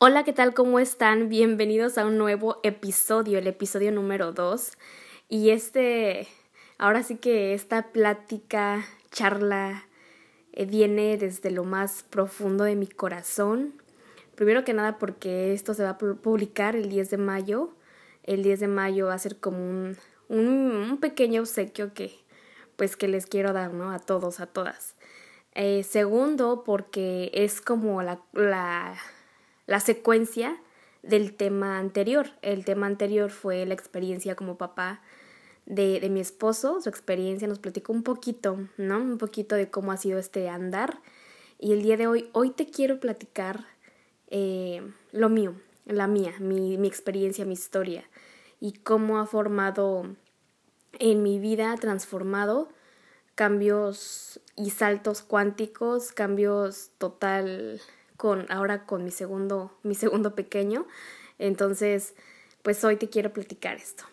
Hola, ¿qué tal? ¿Cómo están? Bienvenidos a un nuevo episodio, el episodio número 2. Y este, ahora sí que esta plática, charla, eh, viene desde lo más profundo de mi corazón. Primero que nada porque esto se va a publicar el 10 de mayo. El 10 de mayo va a ser como un, un, pequeño obsequio que pues que les quiero dar, ¿no? A todos, a todas. Eh, segundo, porque es como la, la la secuencia del tema anterior. El tema anterior fue la experiencia como papá de, de, mi esposo, su experiencia nos platicó un poquito, ¿no? Un poquito de cómo ha sido este andar. Y el día de hoy, hoy te quiero platicar eh, lo mío, la mía, mi, mi experiencia, mi historia y cómo ha formado en mi vida, transformado cambios y saltos cuánticos, cambios total con ahora con mi segundo, mi segundo pequeño. Entonces, pues hoy te quiero platicar esto.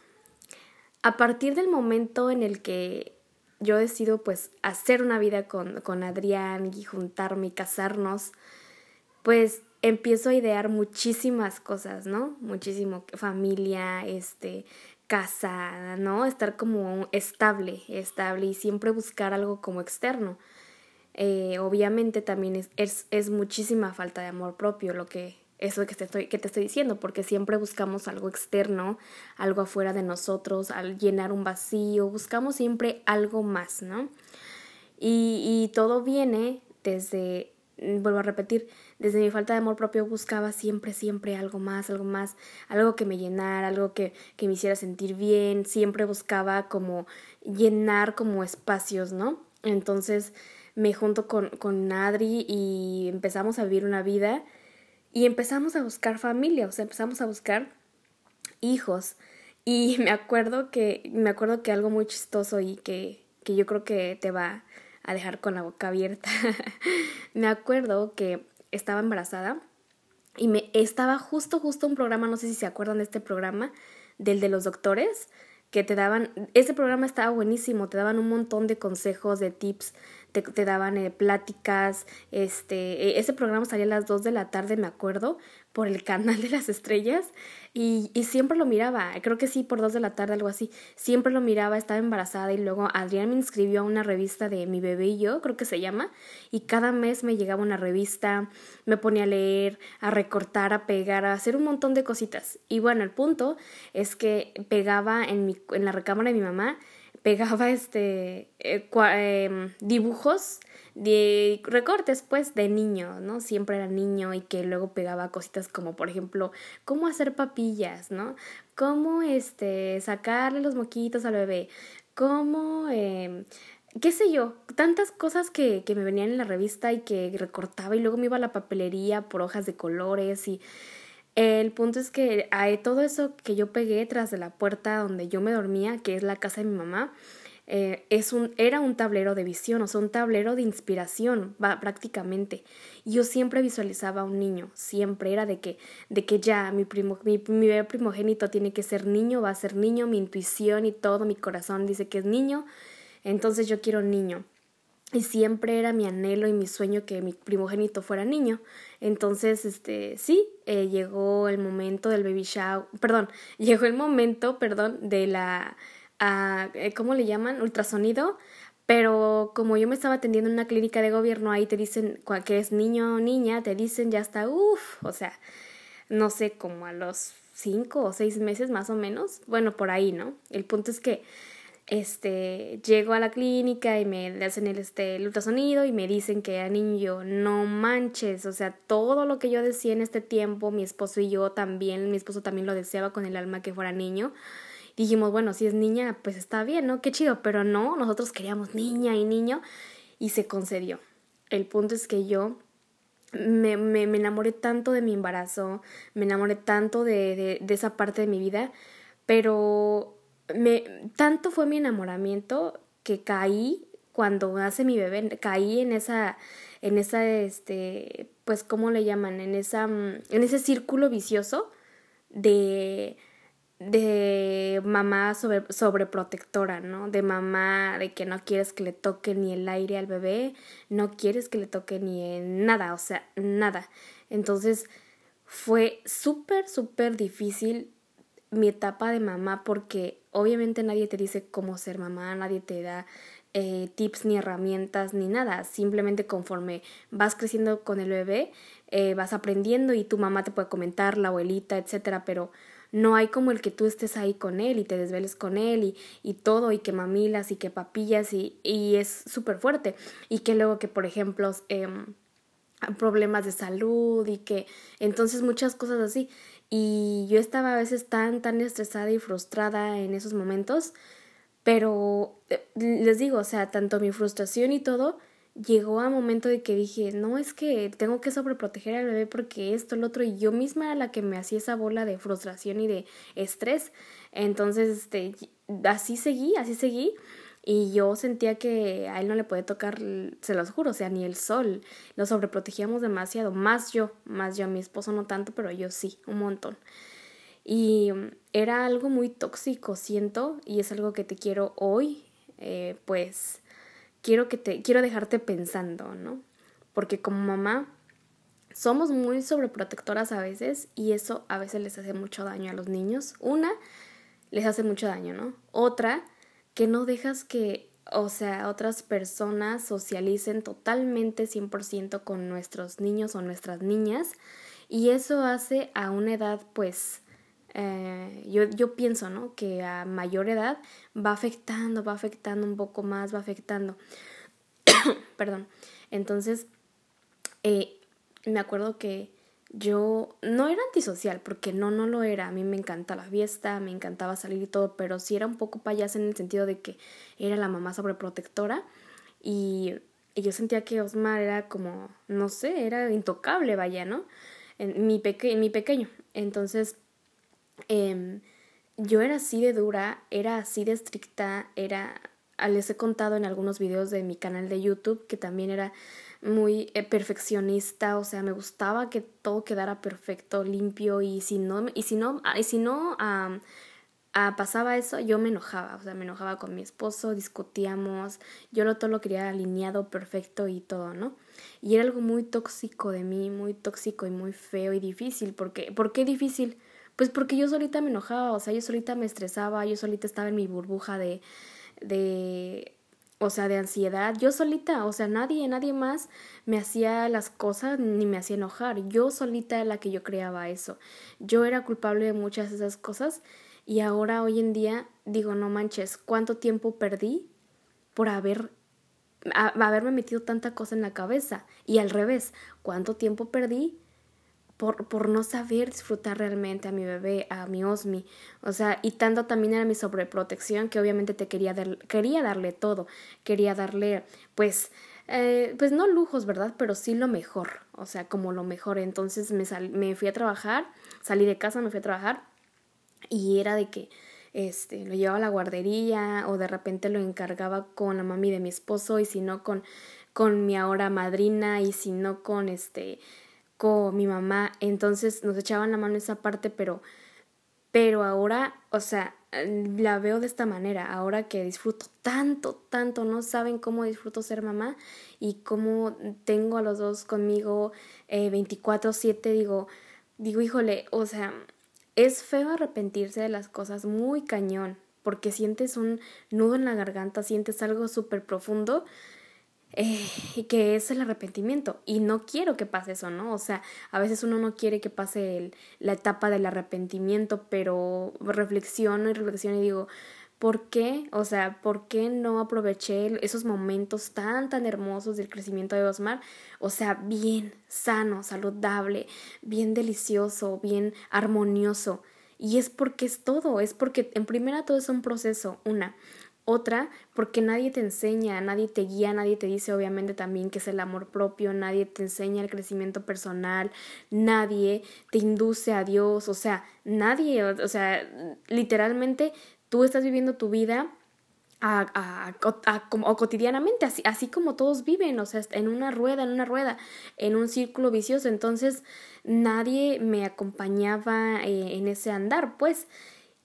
A partir del momento en el que yo decido pues hacer una vida con, con Adrián y juntarme y casarnos, pues empiezo a idear muchísimas cosas, ¿no? Muchísimo familia, este, casa, ¿no? Estar como estable, estable y siempre buscar algo como externo. Eh, obviamente también es, es, muchísima falta de amor propio lo que eso que te, estoy, que te estoy diciendo, porque siempre buscamos algo externo, algo afuera de nosotros, al llenar un vacío, buscamos siempre algo más, ¿no? Y, y todo viene desde, vuelvo a repetir, desde mi falta de amor propio buscaba siempre, siempre algo más, algo más, algo que me llenara, algo que, que me hiciera sentir bien, siempre buscaba como llenar como espacios, ¿no? Entonces, me junto con, con Adri y empezamos a vivir una vida y empezamos a buscar familia, o sea, empezamos a buscar hijos. Y me acuerdo que, me acuerdo que algo muy chistoso y que, que yo creo que te va a dejar con la boca abierta. me acuerdo que estaba embarazada y me estaba justo, justo un programa, no sé si se acuerdan de este programa, del de los doctores, que te daban, ese programa estaba buenísimo, te daban un montón de consejos, de tips te, daban eh, pláticas, este, e, ese programa salía a las 2 de la tarde, me acuerdo, por el canal de las estrellas y, y siempre lo miraba, creo que sí, por 2 de la tarde, algo así, siempre lo miraba, estaba embarazada y luego Adrián me inscribió a una revista de Mi bebé y yo, creo que se llama, y cada mes me llegaba una revista, me ponía a leer, a recortar, a pegar, a hacer un montón de cositas. Y bueno, el punto es que pegaba en, mi, en la recámara de mi mamá pegaba este eh, em, dibujos de recortes pues de niño, ¿no? Siempre era niño y que luego pegaba cositas como por ejemplo cómo hacer papillas, ¿no? Cómo este sacarle los moquitos al bebé, cómo eh, qué sé yo, tantas cosas que, que me venían en la revista y que recortaba y luego me iba a la papelería por hojas de colores y el punto es que todo eso que yo pegué tras de la puerta donde yo me dormía, que es la casa de mi mamá, eh, es un, era un tablero de visión, o sea, un tablero de inspiración, va, prácticamente. Yo siempre visualizaba a un niño, siempre era de que, de que ya mi, primo, mi, primogénito tiene que ser niño, va a ser niño, mi intuición y todo, mi corazón dice que es niño, entonces yo quiero niño. Y siempre era mi anhelo y mi sueño que mi primogénito fuera niño. Entonces, este, sí, eh, llegó el momento del baby shower, perdón, llegó el momento, perdón, de la, uh, ¿cómo le llaman? Ultrasonido. Pero como yo me estaba atendiendo en una clínica de gobierno, ahí te dicen que es niño o niña, te dicen ya está, uff, o sea, no sé, como a los cinco o seis meses más o menos. Bueno, por ahí, ¿no? El punto es que este, llego a la clínica y me hacen el, este, el ultrasonido y me dicen que era niño, no manches, o sea, todo lo que yo decía en este tiempo, mi esposo y yo también, mi esposo también lo deseaba con el alma que fuera niño. Dijimos, bueno, si es niña, pues está bien, ¿no? Qué chido, pero no, nosotros queríamos niña y niño y se concedió. El punto es que yo me, me, me enamoré tanto de mi embarazo, me enamoré tanto de, de, de esa parte de mi vida, pero me, tanto fue mi enamoramiento que caí cuando nace mi bebé, caí en esa, en esa, este, pues, ¿cómo le llaman? En esa, mm, en ese círculo vicioso de, de mamá sobre, sobreprotectora, ¿no? De mamá de que no quieres que le toque ni el aire al bebé, no quieres que le toque ni nada, o sea, nada. Entonces, fue súper, súper difícil mi etapa de mamá porque obviamente nadie te dice cómo ser mamá, nadie te da eh, tips ni herramientas ni nada, simplemente conforme vas creciendo con el bebé, eh, vas aprendiendo y tu mamá te puede comentar, la abuelita, etcétera, pero no hay como el que tú estés ahí con él y te desveles con él y, y todo y que mamilas y que papillas y, y es súper fuerte y que luego que por ejemplo eh, problemas de salud y que entonces muchas cosas así y yo estaba a veces tan tan estresada y frustrada en esos momentos pero eh, les digo o sea tanto mi frustración y todo llegó a un momento de que dije no es que tengo que sobreproteger al bebé porque esto lo otro y yo misma era la que me hacía esa bola de frustración y de estrés. Entonces este así seguí así seguí y yo sentía que a él no le podía tocar, se los juro, o sea, ni el sol. Lo sobreprotegíamos demasiado, más yo, más yo, a mi esposo no tanto, pero yo sí, un montón. Y mm, era algo muy tóxico, siento, y es algo que te quiero hoy, eh, pues quiero que te, quiero dejarte pensando, ¿no? Porque como mamá somos muy sobreprotectoras a veces y eso a veces les hace mucho daño a los niños. Una, les hace mucho daño, ¿no? Otra, que no dejas que, o sea, otras personas socialicen totalmente 100% con nuestros niños o nuestras niñas y eso hace a una edad pues eh, yo, yo pienso, ¿no? Que a mayor edad va afectando, va afectando un poco más, va afectando. Perdón. Entonces, eh, me acuerdo que yo no era antisocial, porque no, no lo era. A mí me encanta la fiesta, me encantaba salir y todo, pero sí era un poco payasa en el sentido de que era la mamá sobreprotectora y, y yo sentía que Osmar era como, no sé, era intocable, vaya, ¿no? En mi, peque mi pequeño. Entonces, eh, yo era así de dura, era así de estricta, era, les he contado en algunos videos de mi canal de YouTube que también era muy eh, perfeccionista, o sea, me gustaba que todo quedara perfecto, limpio y si no y si no y si no ah, pasaba eso, yo me enojaba, o sea, me enojaba con mi esposo, discutíamos, yo lo todo lo quería alineado, perfecto y todo, ¿no? Y era algo muy tóxico de mí, muy tóxico y muy feo y difícil, porque ¿por qué difícil? Pues porque yo solita me enojaba, o sea, yo solita me estresaba, yo solita estaba en mi burbuja de de o sea, de ansiedad, yo solita, o sea, nadie, nadie más me hacía las cosas ni me hacía enojar, yo solita era la que yo creaba eso, yo era culpable de muchas de esas cosas y ahora hoy en día digo, no manches, ¿cuánto tiempo perdí por haber haberme metido tanta cosa en la cabeza? Y al revés, ¿cuánto tiempo perdí por, por no saber disfrutar realmente a mi bebé, a mi Osmi. O sea, y tanto también era mi sobreprotección que obviamente te quería, dar, quería darle todo. Quería darle, pues, eh, pues no lujos, ¿verdad? Pero sí lo mejor. O sea, como lo mejor. Entonces me, me fui a trabajar, salí de casa, me fui a trabajar y era de que este, lo llevaba a la guardería o de repente lo encargaba con la mami de mi esposo y si no con, con mi ahora madrina y si no con este con mi mamá, entonces nos echaban la mano esa parte, pero, pero ahora, o sea, la veo de esta manera, ahora que disfruto tanto, tanto, no saben cómo disfruto ser mamá y cómo tengo a los dos conmigo eh, 24/7, digo, digo, híjole, o sea, es feo arrepentirse de las cosas muy cañón, porque sientes un nudo en la garganta, sientes algo súper profundo, eh, que es el arrepentimiento. Y no quiero que pase eso, ¿no? O sea, a veces uno no quiere que pase el, la etapa del arrepentimiento, pero reflexiono y reflexiono y digo, ¿por qué? O sea, ¿por qué no aproveché esos momentos tan, tan hermosos del crecimiento de Osmar? O sea, bien sano, saludable, bien delicioso, bien armonioso. Y es porque es todo, es porque en primera todo es un proceso, una. Otra, porque nadie te enseña, nadie te guía, nadie te dice obviamente también que es el amor propio, nadie te enseña el crecimiento personal, nadie te induce a Dios, o sea, nadie, o, sea, literalmente tú estás viviendo tu vida a, a, a, o cotidianamente, así, así como todos viven, o sea, en una rueda, en una rueda, en un círculo vicioso, entonces nadie me acompañaba eh, en ese andar, pues.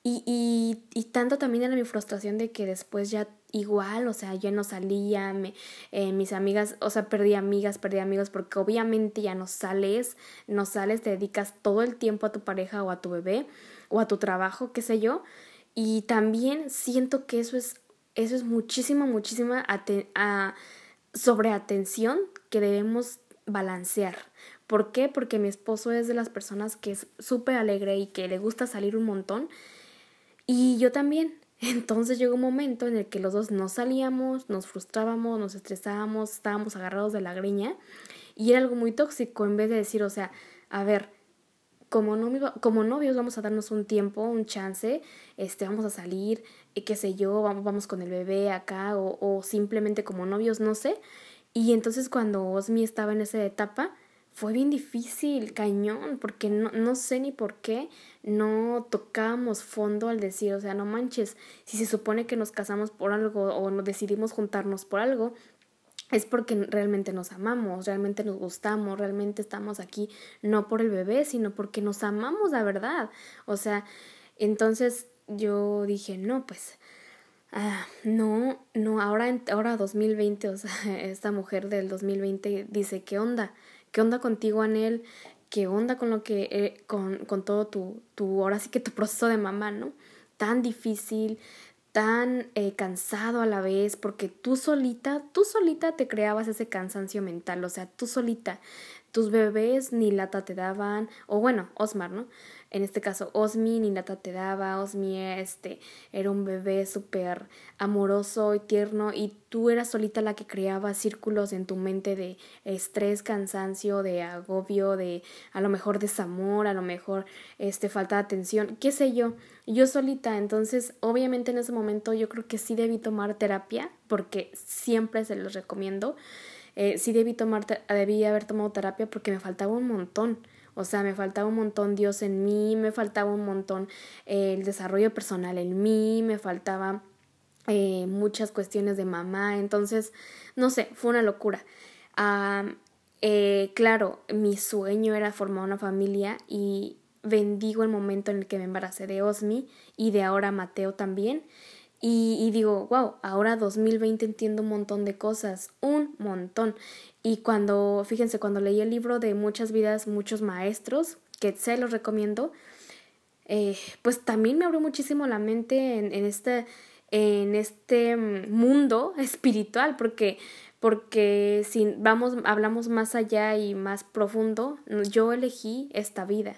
Y, y, y tanto también era mi frustración de que después ya igual, o sea, yo no salía, me, eh, mis amigas, o sea, perdí amigas, perdí amigos, porque obviamente ya no sales, no sales, te dedicas todo el tiempo a tu pareja o a tu bebé o a tu trabajo, qué sé yo, y también siento que eso es, eso es muchísima, muchísima a sobreatención que debemos balancear. ¿Por qué? Porque mi esposo es de las personas que es súper alegre y que le gusta salir un montón. Y yo también. Entonces llegó un momento en el que los dos no salíamos, nos frustrábamos, nos estresábamos, estábamos agarrados de la greña y era algo muy tóxico en vez de decir, o sea, a ver, como, no, como novios vamos a darnos un tiempo, un chance, este, vamos a salir, qué sé yo, vamos, vamos con el bebé acá o, o simplemente como novios, no sé. Y entonces cuando Osmi estaba en esa etapa, fue bien difícil, cañón, porque no, no sé ni por qué no tocábamos fondo al decir, o sea, no manches, si se supone que nos casamos por algo o nos decidimos juntarnos por algo, es porque realmente nos amamos, realmente nos gustamos, realmente estamos aquí no por el bebé, sino porque nos amamos la verdad. O sea, entonces yo dije, no, pues, ah, no, no, ahora, ahora 2020, o sea, esta mujer del 2020 dice, ¿qué onda? ¿Qué onda contigo, Anel? ¿Qué onda con lo que, eh, con, con todo tu, tu, ahora sí que tu proceso de mamá, ¿no? Tan difícil, tan eh, cansado a la vez, porque tú solita, tú solita te creabas ese cansancio mental, o sea, tú solita, tus bebés ni lata te daban, o bueno, Osmar, ¿no? en este caso Osmi ni nata te daba, Osmi este, era un bebé súper amoroso y tierno y tú eras solita la que creaba círculos en tu mente de estrés, cansancio, de agobio, de a lo mejor desamor, a lo mejor este, falta de atención, qué sé yo, yo solita, entonces obviamente en ese momento yo creo que sí debí tomar terapia porque siempre se los recomiendo. Eh, sí debí tomar, debí haber tomado terapia porque me faltaba un montón. O sea, me faltaba un montón Dios en mí, me faltaba un montón eh, el desarrollo personal en mí, me faltaba eh, muchas cuestiones de mamá. Entonces, no sé, fue una locura. Eh, claro, mi sueño era formar una familia y bendigo el momento en el que me embaracé de Osmi y de ahora Mateo también. Y, digo, wow, ahora 2020 entiendo un montón de cosas, un montón. Y cuando, fíjense, cuando leí el libro de Muchas vidas, muchos maestros, que se los recomiendo, eh, pues también me abrió muchísimo la mente en, en, este, en este mundo espiritual, porque, porque si vamos, hablamos más allá y más profundo, yo elegí esta vida,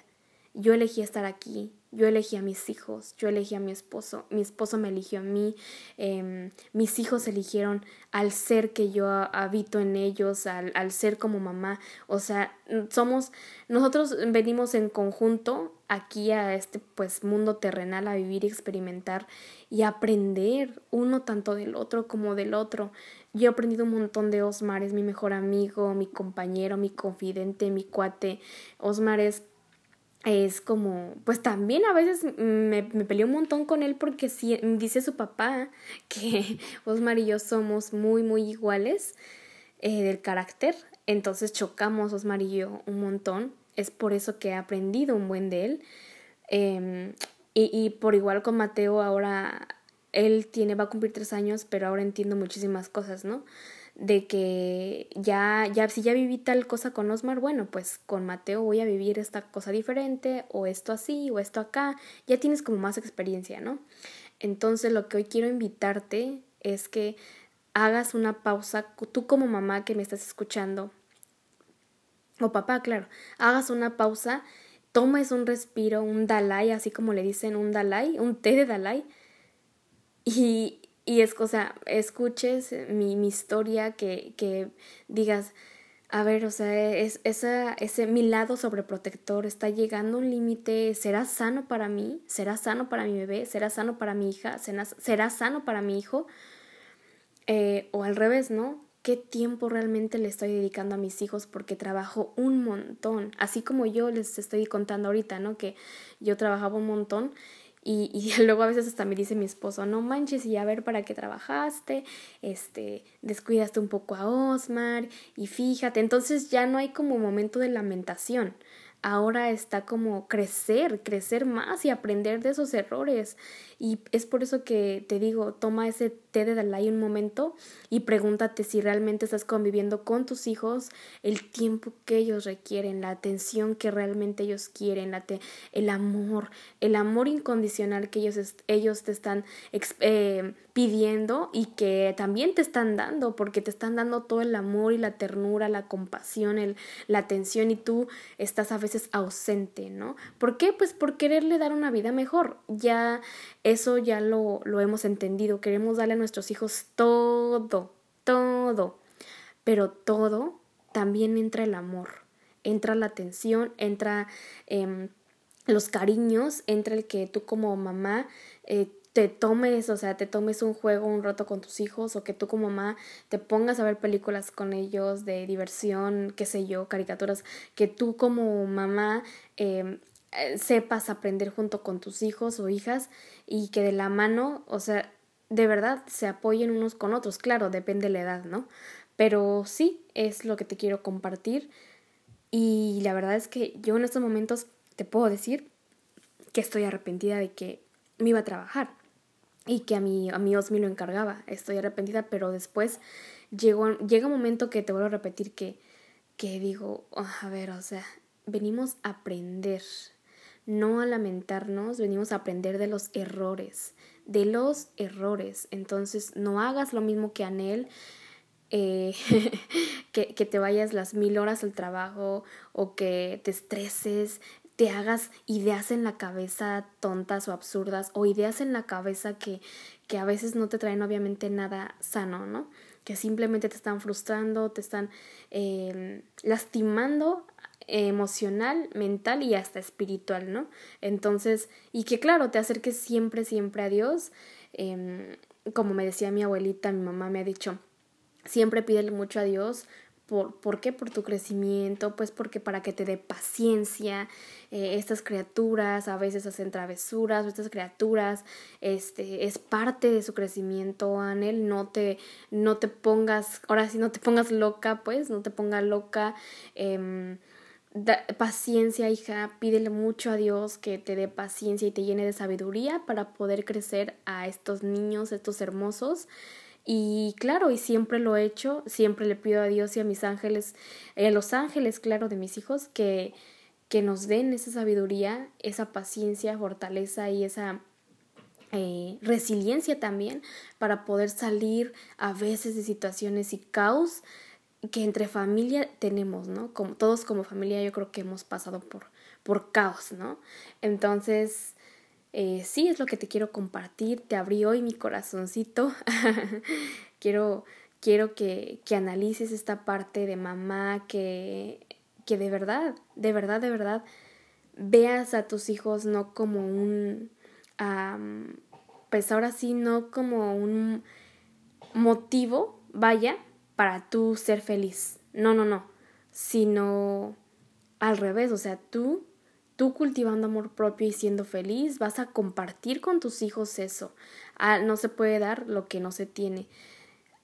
yo elegí estar aquí, yo elegí a mis hijos, yo elegí a mi esposo, mi esposo me eligió a mí, em, mis hijos eligieron al ser que yo habito en ellos, al, al ser como mamá. O sea, somos, nosotros venimos en conjunto aquí a este pues mundo terrenal a vivir y experimentar y aprender uno tanto del otro como del otro. Yo he aprendido un montón de Osmar, es mi mejor amigo, mi compañero, mi confidente, mi cuate. Osmar es es como, pues también a veces me, me peleé un montón con él porque si, dice su papá que Osmar y yo somos muy, muy iguales eh, del carácter, entonces chocamos Osmar y yo un montón, es por eso que he aprendido un buen de él. Em, y, y por igual con Mateo ahora, él tiene, va a cumplir tres años, pero ahora entiendo muchísimas cosas, ¿no? De que ya, ya, si ya viví tal cosa con Osmar, bueno, pues con Mateo voy a vivir esta cosa diferente, o esto así, o esto acá, ya tienes como más experiencia, ¿no? Entonces lo que hoy quiero invitarte es que hagas una pausa, tú como mamá que me estás escuchando, o papá, claro, hagas una pausa, tomes un respiro, un Dalai, así como le dicen un Dalai, un té de Dalai, y, y es cosa, escuches mi, mi historia, que, que digas, a ver, o sea, es, esa, ese, mi lado sobreprotector está llegando a un límite, ¿será sano para mí? ¿Será sano para mi bebé? ¿Será sano para mi hija? ¿Será, será sano para mi hijo? Eh, o al revés, ¿no? ¿Qué tiempo realmente le estoy dedicando a mis hijos? Porque trabajo un montón, así como yo les estoy contando ahorita, ¿no? Que yo trabajaba un montón y, y, luego a veces hasta me dice mi esposo, no manches, y a ver para qué trabajaste, este, descuidaste un poco a Osmar, y fíjate, entonces ya no hay como momento de lamentación. Ahora está como crecer, crecer más y aprender de esos errores. Y es por eso que te digo, toma ese té de Dalai un momento y pregúntate si realmente estás conviviendo con tus hijos el tiempo que ellos requieren, la atención que realmente ellos quieren, la el amor, el amor incondicional que ellos, ellos te están eh, pidiendo y que también te están dando, porque te están dando todo el amor y la ternura, la compasión, el, la atención y tú estás a ausente, ¿no? ¿Por qué? Pues por quererle dar una vida mejor. Ya eso ya lo, lo hemos entendido. Queremos darle a nuestros hijos todo, todo. Pero todo también entra el amor, entra la atención, entra eh, los cariños, entra el que tú como mamá eh, te tomes, o sea, te tomes un juego un rato con tus hijos o que tú como mamá te pongas a ver películas con ellos de diversión, qué sé yo, caricaturas, que tú como mamá em, eh, sepas aprender junto con tus hijos o hijas y que de la mano, o sea, de verdad se apoyen unos con otros, claro, depende de la edad, ¿no? Pero sí, es lo que te quiero compartir y la verdad es que yo en estos momentos te puedo decir que estoy arrepentida de que me iba a trabajar y que a mi, a mi Osmi lo encargaba. Estoy arrepentida, pero después llegó, llega un momento que te vuelvo a repetir que, que digo, ah, a ver, o sea, venimos a aprender, no a lamentarnos, venimos a aprender de los errores, de los errores. Entonces, no hagas lo mismo que Anel. Eh, que, que te vayas las mil horas al trabajo o que te estreses, te hagas ideas en la cabeza tontas o absurdas o ideas en la cabeza que, que a veces no te traen obviamente nada sano, ¿no? Que simplemente te están frustrando, te están em, lastimando emocional, mental y hasta espiritual, ¿no? Entonces, y que claro, te acerques siempre, siempre a Dios. Em, como me decía mi abuelita, mi mamá me ha dicho, siempre pídele mucho a Dios por, ¿Por qué? Por tu crecimiento, pues porque para que te dé paciencia. Eh, estas criaturas a veces hacen travesuras, estas criaturas este, es parte de su crecimiento, Anel. No te, no te pongas, ahora sí, no te pongas loca, pues, no te pongas loca. Eh, paciencia, hija, pídele mucho a Dios que te dé paciencia y te llene de sabiduría para poder crecer a estos niños, estos hermosos. Y claro, y siempre lo he hecho, siempre le pido a Dios y a mis ángeles, a los ángeles, claro, de mis hijos, que, que nos den esa sabiduría, esa paciencia, fortaleza y esa eh, resiliencia también para poder salir a veces de situaciones y caos que entre familia tenemos, ¿no? Como, todos como familia yo creo que hemos pasado por, por caos, ¿no? Entonces, eh, sí es lo que te quiero compartir, te abrí hoy mi corazoncito, quiero, quiero que, que, analices esta parte de mamá, que, que de verdad, de verdad, de verdad, veas a tus hijos no como un, pues ahora sí, no como un motivo, vaya, para tú ser feliz. No, no, no, sino al revés, o sea, tú tú cultivando amor propio y siendo feliz, vas a compartir con tus hijos eso. Ah, no se puede dar lo que no se tiene.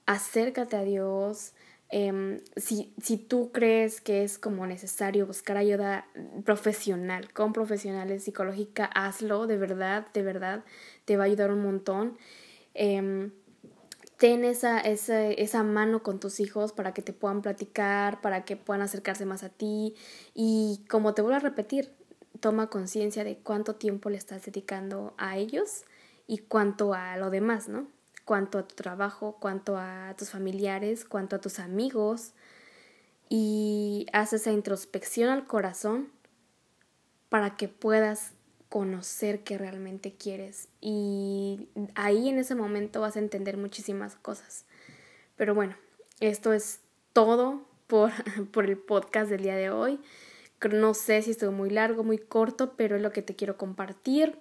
Acércate a Dios. Em, si, si tú crees que es como necesario buscar ayuda profesional, con profesionales psicológica, hazlo, de verdad, de verdad, te va a ayudar un montón. Em, ten esa, esa, esa, mano con tus hijos para que te puedan platicar, para que puedan acercarse más a ti. Y como te vuelvo a repetir, toma conciencia de cuánto tiempo le estás dedicando a ellos y cuánto a lo demás, ¿no? Cuánto a tu trabajo, cuánto a tus familiares, cuánto a tus amigos. Y haz esa introspección al corazón para que puedas conocer qué realmente quieres. Y ahí en ese momento vas a entender muchísimas cosas. Pero bueno, esto es todo por, por el podcast del día de hoy. No sé si estuvo muy largo, muy corto, pero es lo que te quiero compartir.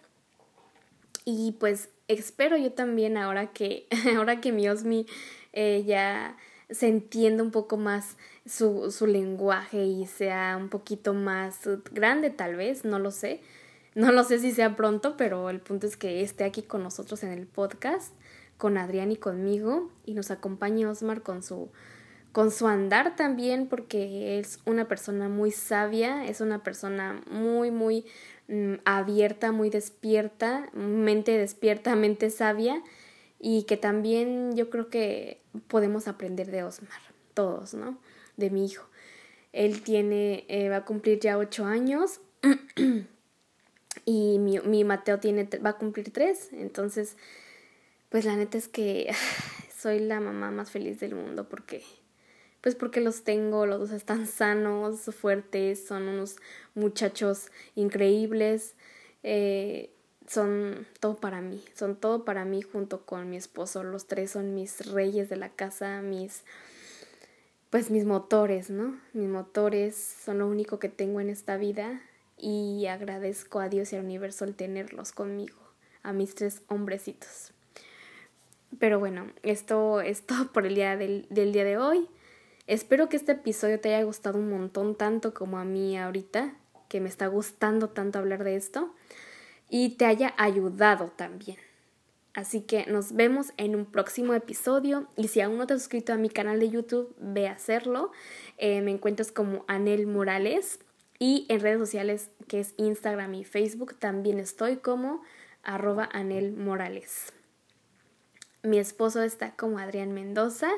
Y pues espero yo también ahora que, ahora que mi Osmi eh, ya se entienda un poco más su, su lenguaje y sea un poquito más grande tal vez, no lo sé. No lo sé si sea pronto, pero el punto es que esté aquí con nosotros en el podcast, con Adrián y conmigo, y nos acompañe Osmar con su con su andar también, porque es una persona muy sabia, es una persona muy, muy mm, abierta, muy despierta, mente despierta, mente sabia, y que también yo creo que podemos aprender de Osmar, todos, ¿no? De mi hijo. Él tiene, eh, va a cumplir ya ocho años y mi, mi Mateo tiene, va a cumplir tres, entonces, pues la neta es que soy la mamá más feliz del mundo porque pues porque los tengo, los dos están sanos, fuertes, son unos muchachos increíbles, eh, son todo para mí, son todo para mí junto con mi esposo, los tres son mis reyes de la casa, mis pues mis motores, ¿no? Mis motores son lo único que tengo en esta vida y agradezco a Dios y al universo el tenerlos conmigo, a mis tres hombrecitos. Pero bueno, esto es todo por el día del, del día de hoy. Espero que este episodio te haya gustado un montón, tanto como a mí ahorita, que me está gustando tanto hablar de esto, y te haya ayudado también. Así que nos vemos en un próximo episodio y si aún no te has suscrito a mi canal de YouTube, ve a hacerlo. Eh, me encuentras como Anel Morales y en redes sociales que es Instagram y Facebook también estoy como arroba Anel Morales. Mi esposo está como Adrián Mendoza.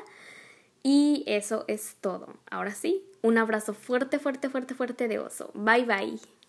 Y eso es todo. Ahora sí, un abrazo fuerte, fuerte, fuerte, fuerte de oso. Bye bye.